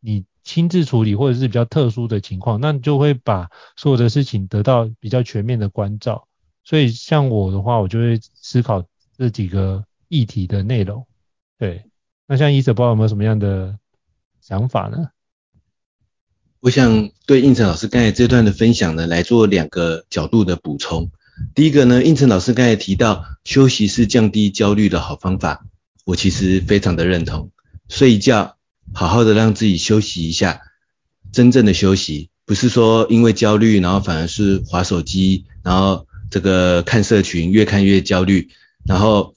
你亲自处理或者是比较特殊的情况，那你就会把所有的事情得到比较全面的关照。所以像我的话，我就会思考这几个。议题的内容，对，那像医者不知道有没有什么样的想法呢？我想对应成老师刚才这段的分享呢，来做两个角度的补充。第一个呢，应成老师刚才提到休息是降低焦虑的好方法，我其实非常的认同。睡一觉，好好的让自己休息一下，真正的休息，不是说因为焦虑，然后反而是滑手机，然后这个看社群，越看越焦虑，然后。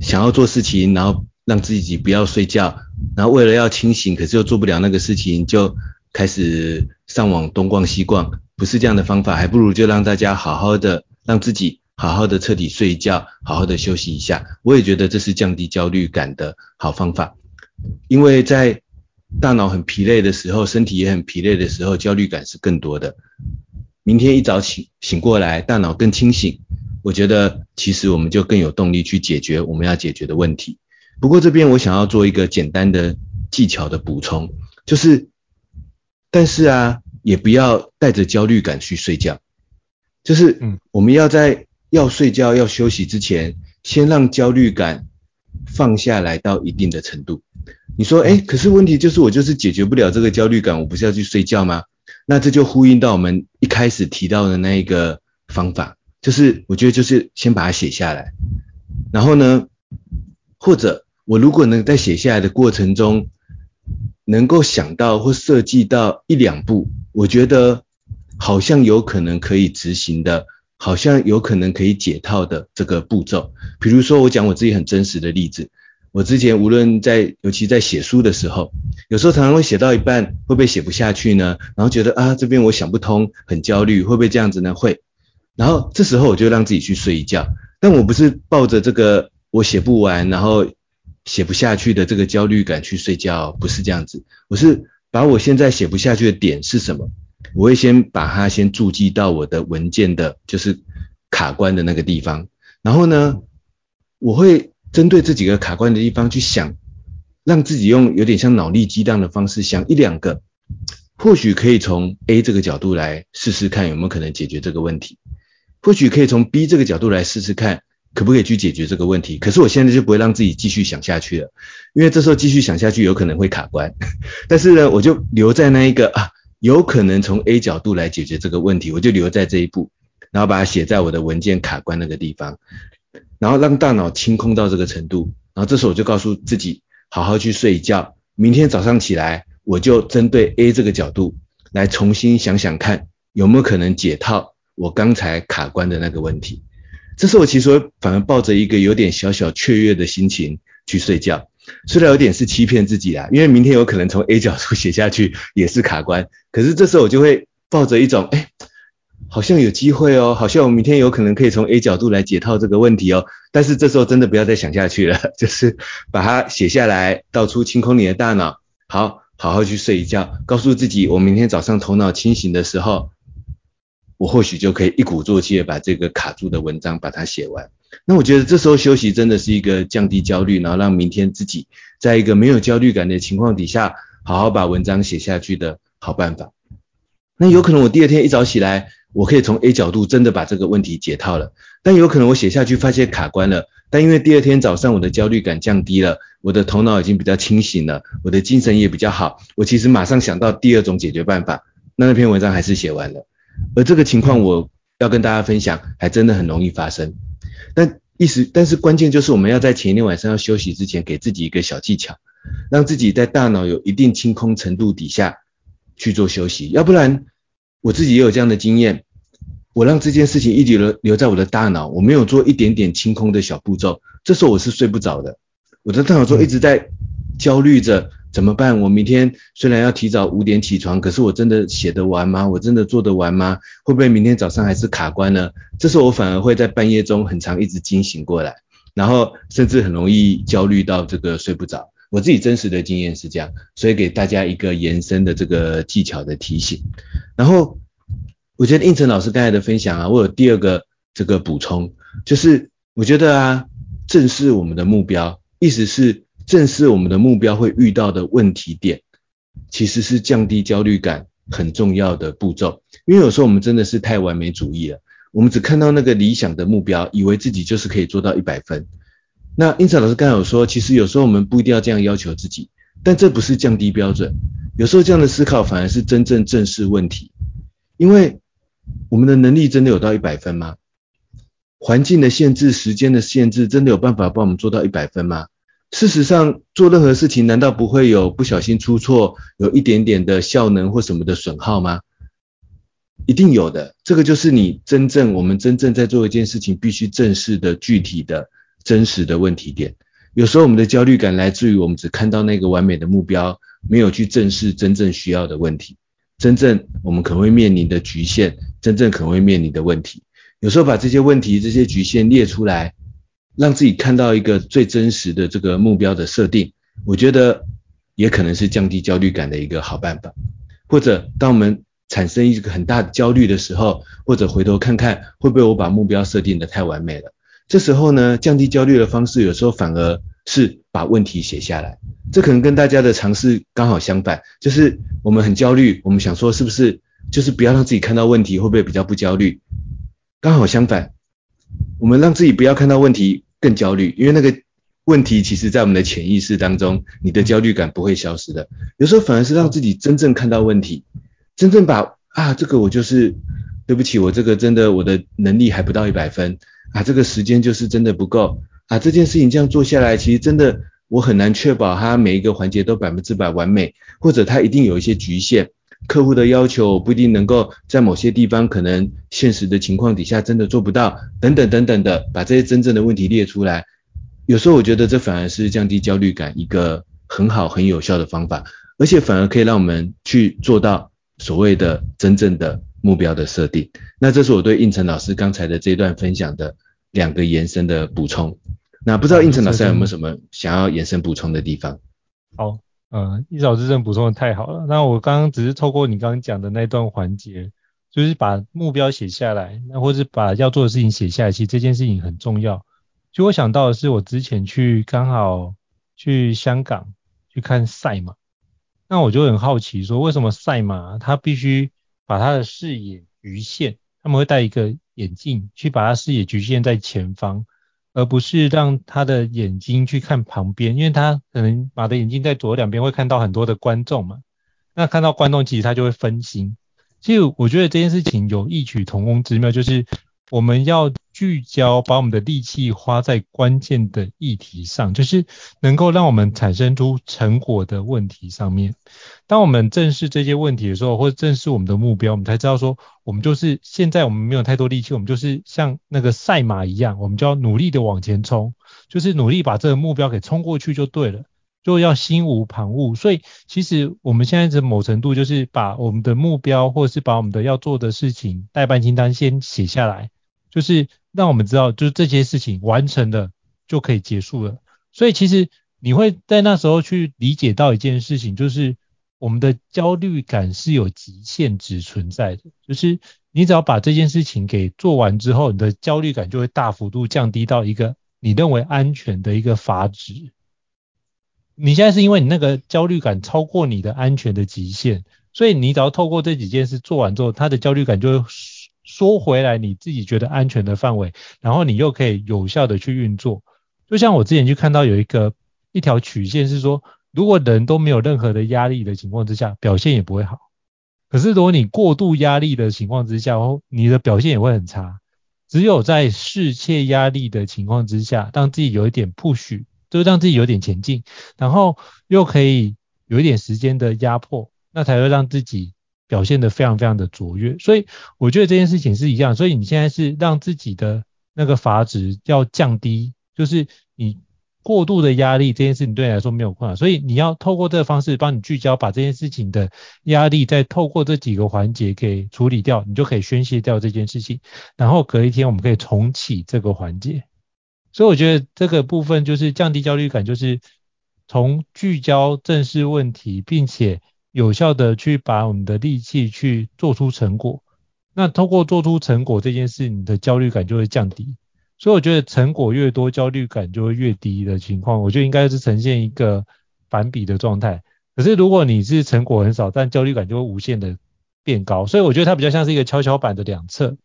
想要做事情，然后让自己不要睡觉，然后为了要清醒，可是又做不了那个事情，就开始上网东逛西逛，不是这样的方法，还不如就让大家好好的让自己好好的彻底睡一觉，好好的休息一下。我也觉得这是降低焦虑感的好方法，因为在大脑很疲累的时候，身体也很疲累的时候，焦虑感是更多的。明天一早醒醒过来，大脑更清醒，我觉得其实我们就更有动力去解决我们要解决的问题。不过这边我想要做一个简单的技巧的补充，就是，但是啊，也不要带着焦虑感去睡觉，就是，嗯，我们要在要睡觉要休息之前，先让焦虑感放下来到一定的程度。你说，诶，可是问题就是我就是解决不了这个焦虑感，我不是要去睡觉吗？那这就呼应到我们一开始提到的那一个方法，就是我觉得就是先把它写下来，然后呢，或者我如果能在写下来的过程中，能够想到或设计到一两步，我觉得好像有可能可以执行的，好像有可能可以解套的这个步骤，比如说我讲我自己很真实的例子。我之前无论在，尤其在写书的时候，有时候常常会写到一半，会不会写不下去呢？然后觉得啊，这边我想不通，很焦虑，会不会这样子呢？会。然后这时候我就让自己去睡一觉，但我不是抱着这个我写不完，然后写不下去的这个焦虑感去睡觉，不是这样子。我是把我现在写不下去的点是什么，我会先把它先注记到我的文件的，就是卡关的那个地方。然后呢，我会。针对这几个卡关的地方去想，让自己用有点像脑力激荡的方式想一两个，或许可以从 A 这个角度来试试看有没有可能解决这个问题，或许可以从 B 这个角度来试试看可不可以去解决这个问题。可是我现在就不会让自己继续想下去了，因为这时候继续想下去有可能会卡关。但是呢，我就留在那一个啊，有可能从 A 角度来解决这个问题，我就留在这一步，然后把它写在我的文件卡关那个地方。然后让大脑清空到这个程度，然后这时候我就告诉自己，好好去睡一觉。明天早上起来，我就针对 A 这个角度来重新想想看，有没有可能解套我刚才卡关的那个问题。这时候我其实反而抱着一个有点小小雀跃的心情去睡觉，虽然有点是欺骗自己啦，因为明天有可能从 A 角度写下去也是卡关，可是这时候我就会抱着一种，哎。好像有机会哦，好像我明天有可能可以从 A 角度来解套这个问题哦。但是这时候真的不要再想下去了，就是把它写下来，到处清空你的大脑，好，好好去睡一觉，告诉自己，我明天早上头脑清醒的时候，我或许就可以一鼓作气的把这个卡住的文章把它写完。那我觉得这时候休息真的是一个降低焦虑，然后让明天自己在一个没有焦虑感的情况底下，好好把文章写下去的好办法。那有可能我第二天一早起来。我可以从 A 角度真的把这个问题解套了，但有可能我写下去发现卡关了，但因为第二天早上我的焦虑感降低了，我的头脑已经比较清醒了，我的精神也比较好，我其实马上想到第二种解决办法，那那篇文章还是写完了。而这个情况我要跟大家分享，还真的很容易发生。但意思，但是关键就是我们要在前一天晚上要休息之前，给自己一个小技巧，让自己在大脑有一定清空程度底下去做休息，要不然。我自己也有这样的经验，我让这件事情一直留留在我的大脑，我没有做一点点清空的小步骤，这时候我是睡不着的。我的大脑中一直在焦虑着怎么办？我明天虽然要提早五点起床，可是我真的写得完吗？我真的做得完吗？会不会明天早上还是卡关呢？这时候我反而会在半夜中很长一直惊醒过来，然后甚至很容易焦虑到这个睡不着。我自己真实的经验是这样，所以给大家一个延伸的这个技巧的提醒。然后我觉得应成老师刚才的分享啊，我有第二个这个补充，就是我觉得啊，正视我们的目标，意思是正视我们的目标会遇到的问题点，其实是降低焦虑感很重要的步骤。因为有时候我们真的是太完美主义了，我们只看到那个理想的目标，以为自己就是可以做到一百分。那胤丞老师刚才有说，其实有时候我们不一定要这样要求自己，但这不是降低标准。有时候这样的思考反而是真正正视问题，因为我们的能力真的有到一百分吗？环境的限制、时间的限制，真的有办法帮我们做到一百分吗？事实上，做任何事情难道不会有不小心出错，有一点点的效能或什么的损耗吗？一定有的。这个就是你真正我们真正在做一件事情必须正视的具体的。真实的问题点，有时候我们的焦虑感来自于我们只看到那个完美的目标，没有去正视真正需要的问题，真正我们可能会面临的局限，真正可能会面临的问题。有时候把这些问题、这些局限列出来，让自己看到一个最真实的这个目标的设定，我觉得也可能是降低焦虑感的一个好办法。或者当我们产生一个很大的焦虑的时候，或者回头看看会不会我把目标设定得太完美了，这时候呢，降低焦虑的方式有时候反而是把问题写下来。这可能跟大家的尝试刚好相反，就是我们很焦虑，我们想说是不是就是不要让自己看到问题，会不会比较不焦虑？刚好相反，我们让自己不要看到问题更焦虑，因为那个问题其实在我们的潜意识当中，你的焦虑感不会消失的。有时候反而是让自己真正看到问题，真正把啊这个我就是对不起，我这个真的我的能力还不到一百分啊，这个时间就是真的不够啊，这件事情这样做下来，其实真的。我很难确保它每一个环节都百分之百完美，或者它一定有一些局限，客户的要求不一定能够在某些地方可能现实的情况底下真的做不到，等等等等的，把这些真正的问题列出来。有时候我觉得这反而是降低焦虑感一个很好很有效的方法，而且反而可以让我们去做到所谓的真正的目标的设定。那这是我对应成老师刚才的这一段分享的两个延伸的补充。那不知道应成老师有没有什么想要延伸补充的地方？好，呃，胤丞老师真的补充的太好了。那我刚刚只是透过你刚刚讲的那段环节，就是把目标写下来，那或是把要做的事情写下来，其实这件事情很重要。就我想到的是，我之前去刚好去香港去看赛马，那我就很好奇说，为什么赛马它必须把它的视野局限？他们会戴一个眼镜去把它视野局限在前方。而不是让他的眼睛去看旁边，因为他可能马的眼睛在左右两边会看到很多的观众嘛，那看到观众其实他就会分心。其实我觉得这件事情有异曲同工之妙，就是我们要。聚焦，把我们的力气花在关键的议题上，就是能够让我们产生出成果的问题上面。当我们正视这些问题的时候，或者正视我们的目标，我们才知道说，我们就是现在我们没有太多力气，我们就是像那个赛马一样，我们就要努力的往前冲，就是努力把这个目标给冲过去就对了，就要心无旁骛。所以，其实我们现在的某程度就是把我们的目标，或者是把我们的要做的事情待办清单先写下来，就是。让我们知道，就是这些事情完成了就可以结束了。所以其实你会在那时候去理解到一件事情，就是我们的焦虑感是有极限值存在的。就是你只要把这件事情给做完之后，你的焦虑感就会大幅度降低到一个你认为安全的一个阀值。你现在是因为你那个焦虑感超过你的安全的极限，所以你只要透过这几件事做完之后，他的焦虑感就会。缩回来你自己觉得安全的范围，然后你又可以有效的去运作。就像我之前去看到有一个一条曲线是说，如果人都没有任何的压力的情况之下，表现也不会好。可是如果你过度压力的情况之下，你的表现也会很差。只有在适切压力的情况之下，让自己有一点 push，就是让自己有点前进，然后又可以有一点时间的压迫，那才会让自己。表现得非常非常的卓越，所以我觉得这件事情是一样，所以你现在是让自己的那个阀值要降低，就是你过度的压力这件事情对你来说没有困难，所以你要透过这个方式帮你聚焦，把这件事情的压力再透过这几个环节给处理掉，你就可以宣泄掉这件事情，然后隔一天我们可以重启这个环节，所以我觉得这个部分就是降低焦虑感，就是从聚焦正视问题，并且。有效的去把我们的力气去做出成果，那通过做出成果这件事，你的焦虑感就会降低。所以我觉得成果越多，焦虑感就会越低的情况，我觉得应该是呈现一个反比的状态。可是如果你是成果很少，但焦虑感就会无限的变高。所以我觉得它比较像是一个跷跷板的两侧，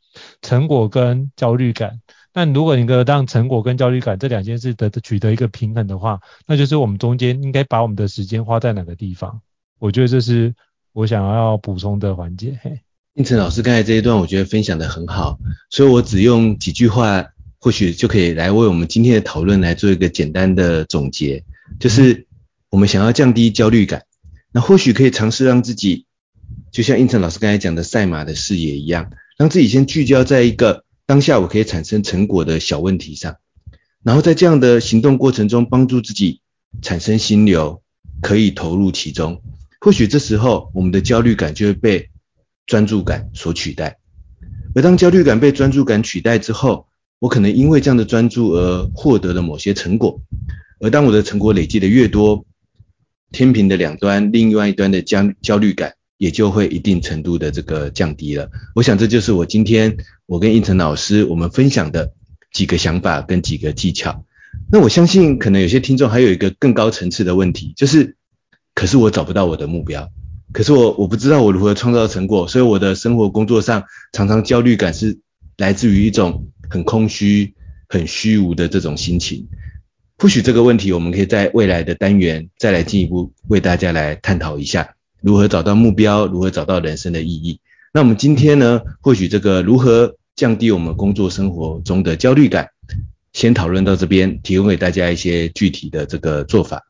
成果跟焦虑感。但如果你能让成果跟焦虑感这两件事得取得一个平衡的话，那就是我们中间应该把我们的时间花在哪个地方。我觉得这是我想要补充的环节。嘿，胤丞老师刚才这一段，我觉得分享的很好，所以我只用几句话，或许就可以来为我们今天的讨论来做一个简单的总结。就是我们想要降低焦虑感，那或许可以尝试让自己，就像应成老师刚才讲的赛马的视野一样，让自己先聚焦在一个当下我可以产生成果的小问题上，然后在这样的行动过程中，帮助自己产生心流，可以投入其中。或许这时候我们的焦虑感就会被专注感所取代，而当焦虑感被专注感取代之后，我可能因为这样的专注而获得了某些成果。而当我的成果累积的越多，天平的两端，另外一端的焦焦虑感也就会一定程度的这个降低了。我想这就是我今天我跟胤丞老师我们分享的几个想法跟几个技巧。那我相信可能有些听众还有一个更高层次的问题，就是可是我找不到我的目标，可是我我不知道我如何创造成果，所以我的生活工作上常常焦虑感是来自于一种很空虚、很虚无的这种心情。或许这个问题，我们可以在未来的单元再来进一步为大家来探讨一下，如何找到目标，如何找到人生的意义。那我们今天呢，或许这个如何降低我们工作生活中的焦虑感，先讨论到这边，提供给大家一些具体的这个做法。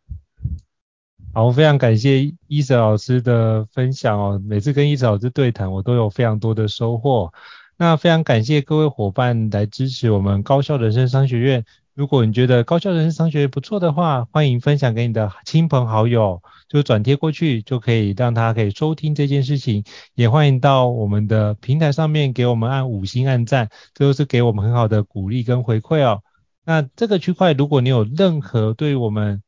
好，非常感谢伊泽老师的分享哦。每次跟伊泽老师对谈，我都有非常多的收获。那非常感谢各位伙伴来支持我们高校人生商学院。如果你觉得高校人生商学院不错的话，欢迎分享给你的亲朋好友，就转贴过去，就可以让他可以收听这件事情。也欢迎到我们的平台上面给我们按五星按赞，这都是给我们很好的鼓励跟回馈哦。那这个区块，如果你有任何对我们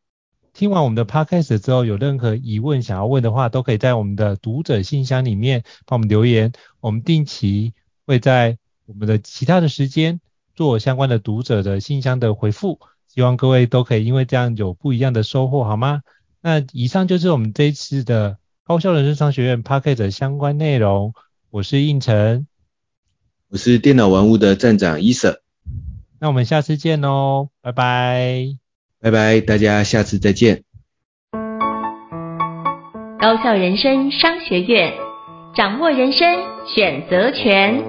听完我们的 podcast 之后有任何疑问想要问的话，都可以在我们的读者信箱里面帮我们留言，我们定期会在我们的其他的时间。做相关的读者的信箱的回复，希望各位都可以因为这样有不一样的收获，好吗？那以上就是我们这一次的高效人生商学院 Podcast 相关内容。我是胤丞，我是电脑玩物的站长伊舍。那我们下次见喽，拜拜，拜拜，大家下次再见。高校人生商学院，掌握人生选择权。